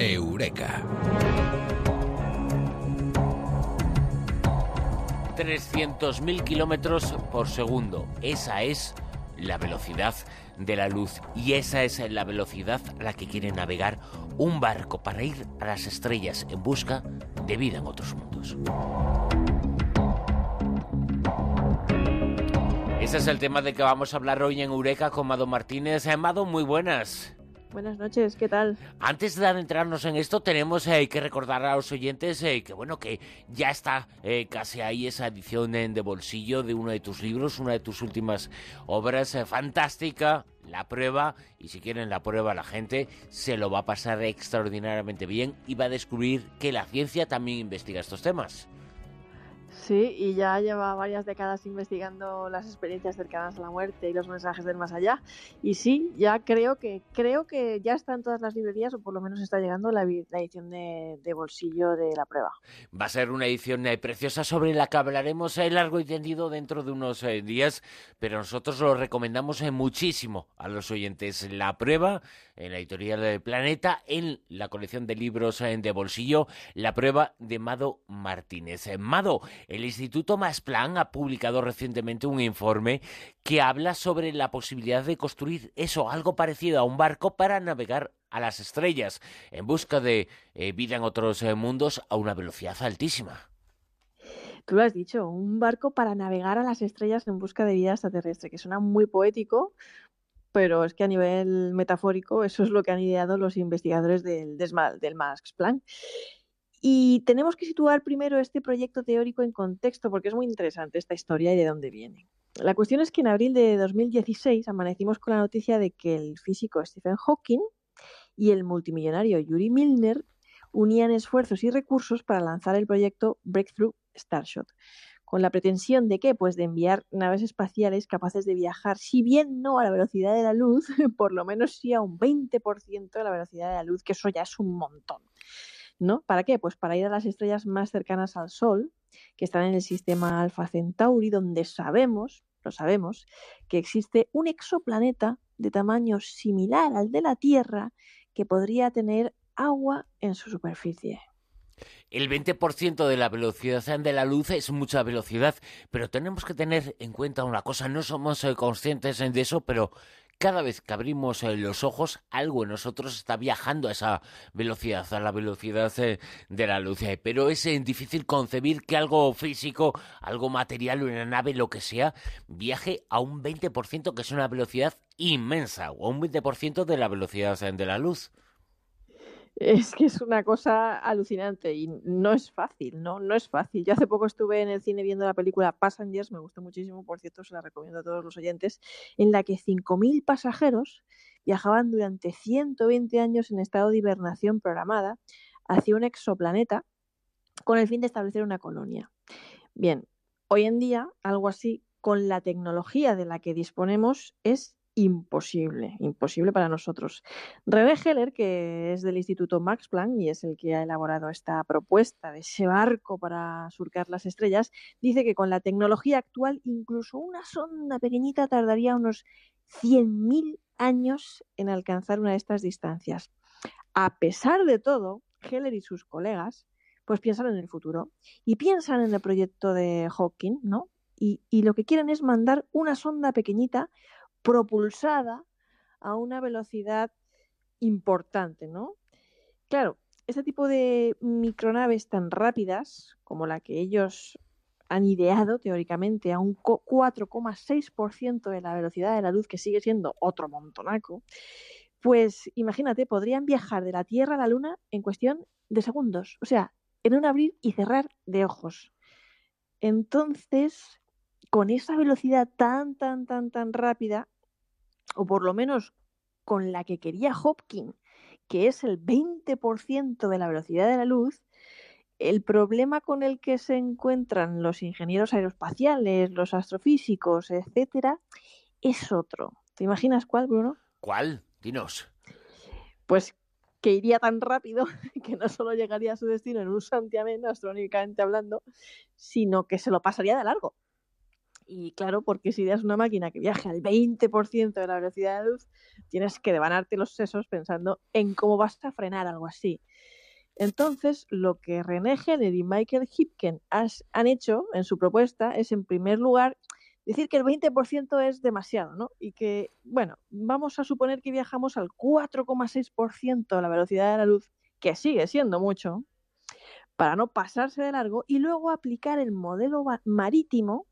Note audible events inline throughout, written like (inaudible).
Eureka. 300.000 kilómetros por segundo. Esa es la velocidad de la luz y esa es la velocidad a la que quiere navegar un barco para ir a las estrellas en busca de vida en otros mundos. Ese es el tema de que vamos a hablar hoy en Eureka con Mado Martínez. Mado, muy buenas. Buenas noches, ¿qué tal? Antes de adentrarnos en esto, tenemos eh, que recordar a los oyentes eh, que bueno que ya está eh, casi ahí esa edición de bolsillo de uno de tus libros, una de tus últimas obras, fantástica, la prueba, y si quieren la prueba la gente se lo va a pasar extraordinariamente bien y va a descubrir que la ciencia también investiga estos temas. Sí, y ya lleva varias décadas investigando las experiencias cercanas a la muerte y los mensajes del más allá. Y sí, ya creo que creo que ya está en todas las librerías o por lo menos está llegando la, edición de, bolsillo de la prueba. Va a ser una edición eh, preciosa sobre la que hablaremos eh, largo y tendido dentro de unos eh, días, pero nosotros lo recomendamos muchísimo a los oyentes. La prueba en la editorial del Planeta, en la colección de libros de bolsillo, la prueba de Mado Martínez. Mado, el Instituto Masplan ha publicado recientemente un informe que habla sobre la posibilidad de construir eso, algo parecido a un barco para navegar a las estrellas en busca de eh, vida en otros eh, mundos a una velocidad altísima. Tú lo has dicho, un barco para navegar a las estrellas en busca de vida extraterrestre, que suena muy poético, pero es que a nivel metafórico eso es lo que han ideado los investigadores del, Max Planck. Y tenemos que situar primero este proyecto teórico en contexto porque es muy interesante esta historia y de dónde viene. La cuestión es que en abril de 2016 amanecimos con la noticia de que el físico Stephen Hawking y el multimillonario Yuri Milner unían esfuerzos y recursos para lanzar el proyecto Breakthrough Starshot, con la pretensión de qué? Pues de enviar naves espaciales capaces de viajar, si bien no a la velocidad de la luz, (laughs) por lo menos sí a un 20% de la velocidad de la luz, que eso ya es un montón. ¿no? ¿Para qué? Pues para ir a las estrellas más cercanas al Sol, que están en el sistema Alpha Centauri, donde sabemos, lo sabemos, que existe un exoplaneta de tamaño similar al de la Tierra que podría tener agua en su superficie. El 20% de la velocidad de la luz es mucha velocidad, pero tenemos que tener en cuenta una cosa, no somos eh, conscientes de eso, pero cada vez que abrimos eh, los ojos, algo en nosotros está viajando a esa velocidad, a la velocidad eh, de la luz. Pero es difícil concebir que algo físico, algo material, una nave, lo que sea, viaje a un 20%, que es una velocidad inmensa, o a un 20% de la velocidad de la luz. Es que es una cosa alucinante y no es fácil, ¿no? No es fácil. Yo hace poco estuve en el cine viendo la película Passengers, me gustó muchísimo, por cierto, se la recomiendo a todos los oyentes, en la que 5.000 pasajeros viajaban durante 120 años en estado de hibernación programada hacia un exoplaneta con el fin de establecer una colonia. Bien, hoy en día algo así con la tecnología de la que disponemos es imposible, imposible para nosotros. René Heller, que es del Instituto Max Planck y es el que ha elaborado esta propuesta de ese barco para surcar las estrellas, dice que con la tecnología actual incluso una sonda pequeñita tardaría unos 100.000 años en alcanzar una de estas distancias. A pesar de todo, Heller y sus colegas pues piensan en el futuro y piensan en el proyecto de Hawking, ¿no? Y, y lo que quieren es mandar una sonda pequeñita propulsada a una velocidad importante, ¿no? Claro, este tipo de micronaves tan rápidas como la que ellos han ideado teóricamente a un 4,6% de la velocidad de la luz, que sigue siendo otro montonaco, pues imagínate, podrían viajar de la Tierra a la Luna en cuestión de segundos, o sea, en un abrir y cerrar de ojos. Entonces, con esa velocidad tan, tan, tan, tan rápida, o por lo menos con la que quería Hopkins, que es el 20% de la velocidad de la luz, el problema con el que se encuentran los ingenieros aeroespaciales, los astrofísicos, etcétera, es otro. ¿Te imaginas cuál, Bruno? ¿Cuál? Dinos. Pues que iría tan rápido (laughs) que no solo llegaría a su destino en un santiamén, astronómicamente hablando, sino que se lo pasaría de largo. Y claro, porque si das una máquina que viaje al 20% de la velocidad de la luz, tienes que devanarte los sesos pensando en cómo vas a frenar algo así. Entonces, lo que René Henner y Michael Hipken han hecho en su propuesta es, en primer lugar, decir que el 20% es demasiado, ¿no? Y que, bueno, vamos a suponer que viajamos al 4,6% de la velocidad de la luz, que sigue siendo mucho, para no pasarse de largo, y luego aplicar el modelo marítimo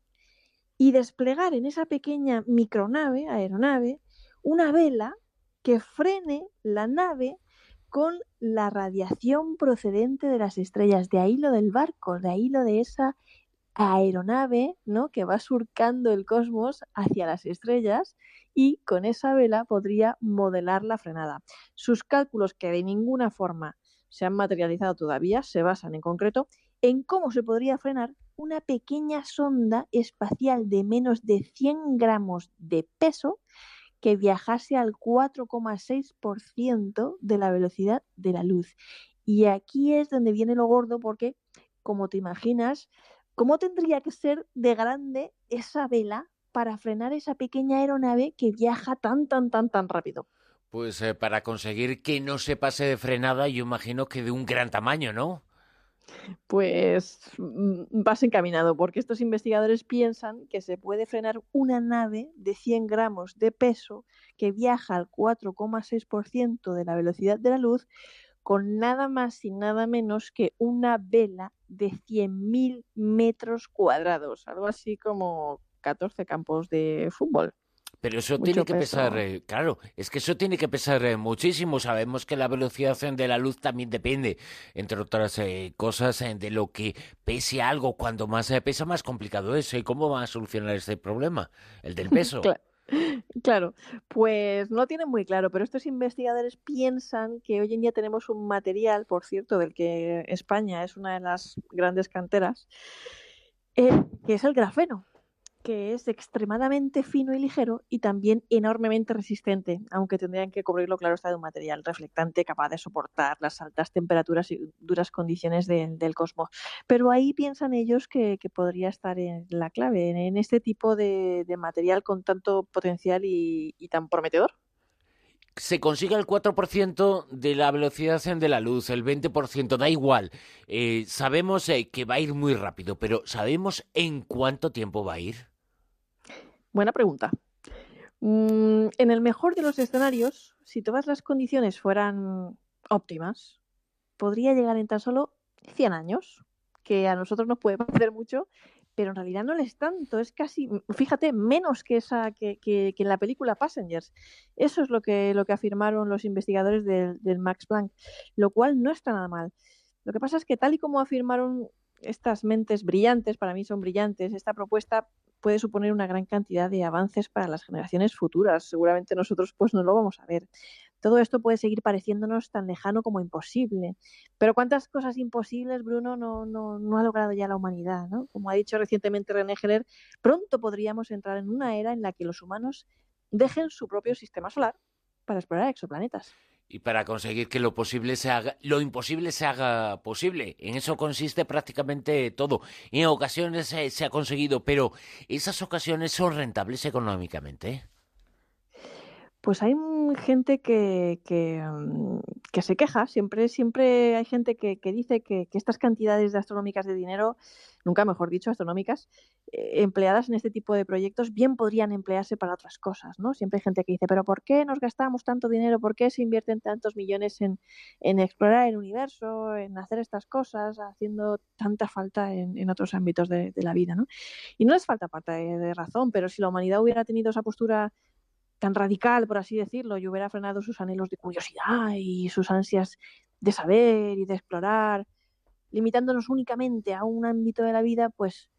y desplegar en esa pequeña micronave, aeronave, una vela que frene la nave con la radiación procedente de las estrellas. De ahí lo del barco, de ahí lo de esa aeronave, ¿no? Que va surcando el cosmos hacia las estrellas y con esa vela podría modelar la frenada. Sus cálculos, que de ninguna forma se han materializado todavía, se basan en concreto en cómo se podría frenar una pequeña sonda espacial de menos de 100 gramos de peso que viajase al 4,6% de la velocidad de la luz. Y aquí es donde viene lo gordo porque, como te imaginas, ¿Cómo tendría que ser de grande esa vela para frenar esa pequeña aeronave que viaja tan, tan, tan, tan rápido? Pues eh, para conseguir que no se pase de frenada, yo imagino que de un gran tamaño, ¿no? Pues mm, vas encaminado, porque estos investigadores piensan que se puede frenar una nave de 100 gramos de peso que viaja al 4,6% de la velocidad de la luz con nada más y nada menos que una vela de 100.000 metros cuadrados, algo así como 14 campos de fútbol. Pero eso tiene que pesar, eh, claro, es que eso tiene que pesar eh, muchísimo. Sabemos que la velocidad de la luz también depende, entre otras eh, cosas, de lo que pese algo. Cuando más pesa, más complicado es. ¿Y cómo va a solucionar este problema? El del (laughs) peso. Claro, pues no lo tienen muy claro, pero estos investigadores piensan que hoy en día tenemos un material, por cierto, del que España es una de las grandes canteras, eh, que es el grafeno que es extremadamente fino y ligero y también enormemente resistente, aunque tendrían que cubrirlo, claro, está de un material reflectante capaz de soportar las altas temperaturas y duras condiciones del cosmos. Pero ahí piensan ellos que, podría estar en la clave, en, este tipo de, material con tanto potencial y, tan prometedor se consigue el 4% de la velocidad de la luz, el 20%, da igual. Eh, sabemos eh, que va a ir muy rápido, pero ¿sabemos en cuánto tiempo va a ir? Buena pregunta. Mm, en el mejor de los escenarios, si todas las condiciones fueran óptimas, podría llegar en tan solo 100 años, que a nosotros nos puede parecer mucho, pero en realidad no es tanto, es casi, fíjate, menos que esa que, que, en la película Passengers. Eso es lo que, lo que afirmaron los investigadores del Max Planck, lo cual no está nada mal. Lo que pasa es que tal y como afirmaron estas mentes brillantes, para mí son brillantes, esta propuesta puede suponer una gran cantidad de avances para las generaciones futuras. Seguramente nosotros pues no lo vamos a ver. Todo esto puede seguir pareciéndonos tan lejano como imposible. Pero ¿cuántas cosas imposibles, Bruno, no, no, no ha logrado ya la humanidad? ¿no? Como ha dicho recientemente René Heller, pronto podríamos entrar en una era en la que los humanos dejen su propio sistema solar para explorar exoplanetas y para conseguir que lo posible se haga, lo imposible se haga posible. En eso consiste prácticamente todo. en ocasiones se ha conseguido, pero esas ocasiones son rentables económicamente. Pues hay gente que, mm, que, se queja, siempre, siempre hay gente que, que dice que, estas cantidades de astronómicas de dinero, nunca mejor dicho, astronómicas, eh, empleadas en este tipo de proyectos, bien podrían emplearse para otras cosas, ¿no? Siempre hay gente que dice, pero ¿por qué nos gastamos tanto dinero? ¿Por qué se invierten tantos millones en, en explorar el universo, en hacer estas cosas, haciendo tanta falta en, en otros ámbitos de, de, la vida, ¿no? Y no les falta falta de razón, pero si la humanidad hubiera tenido esa postura tan radical, por así decirlo, y hubiera frenado sus anhelos de curiosidad y sus ansias de saber y de explorar, limitándonos únicamente a un ámbito de la vida, pues,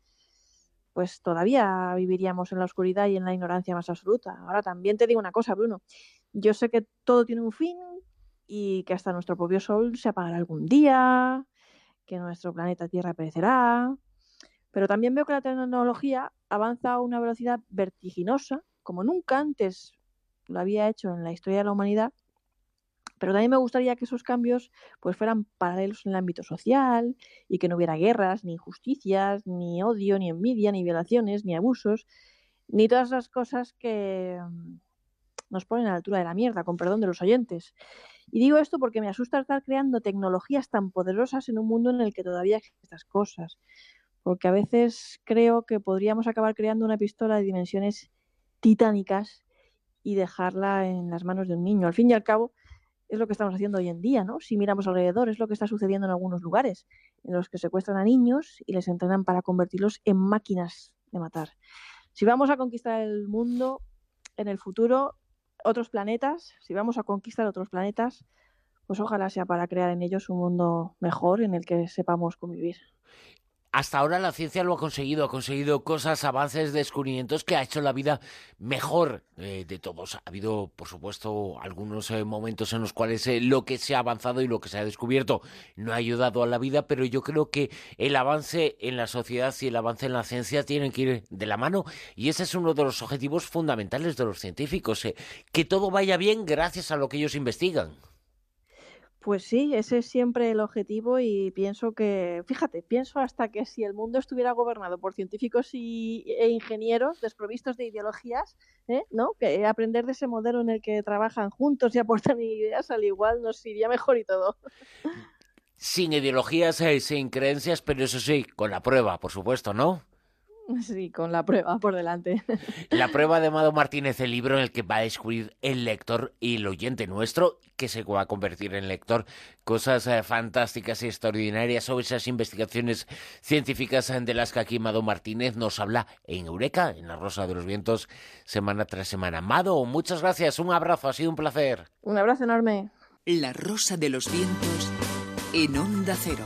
pues todavía viviríamos en la oscuridad y en la ignorancia más absoluta. Ahora también te digo una cosa, Bruno. Yo sé que todo tiene un fin y que hasta nuestro propio Sol se apagará algún día, que nuestro planeta Tierra perecerá, pero también veo que la tecnología avanza a una velocidad vertiginosa como nunca antes lo había hecho en la historia de la humanidad, Pero también me gustaría que esos cambios pues fueran paralelos en el ámbito social y que no hubiera guerras, ni injusticias, ni odio, ni envidia, ni violaciones, ni abusos, ni todas las cosas que mm, nos ponen a la altura de la mierda, con perdón de los oyentes. Y digo esto porque me asusta estar creando tecnologías tan poderosas en un mundo en el que todavía existen estas cosas. Porque a veces creo que podríamos acabar creando una pistola de dimensiones titánicas y dejarla en las manos de un niño. Al fin y al cabo, es lo que estamos haciendo hoy en día, ¿no? Si miramos alrededor, es lo que está sucediendo en algunos lugares, en los que secuestran a niños y les entrenan para convertirlos en máquinas de matar. Si vamos a conquistar el mundo en el futuro, otros planetas, si vamos a conquistar otros planetas, pues ojalá sea para crear en ellos un mundo mejor en el que sepamos convivir hasta ahora la ciencia lo ha conseguido, ha conseguido cosas, avances, descubrimientos que ha hecho la vida mejor eh, de todos. Ha habido, por supuesto, algunos eh, momentos en los cuales eh, lo que se ha avanzado y lo que se ha descubierto no ha ayudado a la vida, pero yo creo que el avance en la sociedad y el avance en la ciencia tienen que ir de la mano y ese es uno de los objetivos fundamentales de los científicos, que todo vaya bien gracias a lo que ellos investigan. Pues sí, ese es siempre el objetivo y pienso que, fíjate, pienso hasta que si el mundo estuviera gobernado por científicos y, e ingenieros desprovistos de ideologías, ¿eh? ¿no? Que aprender de ese modelo en el que trabajan juntos y aportan (laughs) ideas, al igual nos iría mejor y todo. Sin ideologías, eh, sin creencias, pero eso sí, con la prueba, por supuesto, ¿no? (laughs) Sí, con la prueba por delante. (laughs) La prueba de Amado Martínez, el libro en el que va a descubrir el lector y el oyente nuestro, que se va a convertir en lector, cosas eh, fantásticas y extraordinarias sobre esas investigaciones científicas de las que aquí Amado Martínez nos habla en Eureka, en la Rosa de los Vientos, semana tras semana. Amado, muchas gracias, un abrazo, ha sido un placer. Un abrazo enorme. La Rosa de los Vientos en Onda Cero.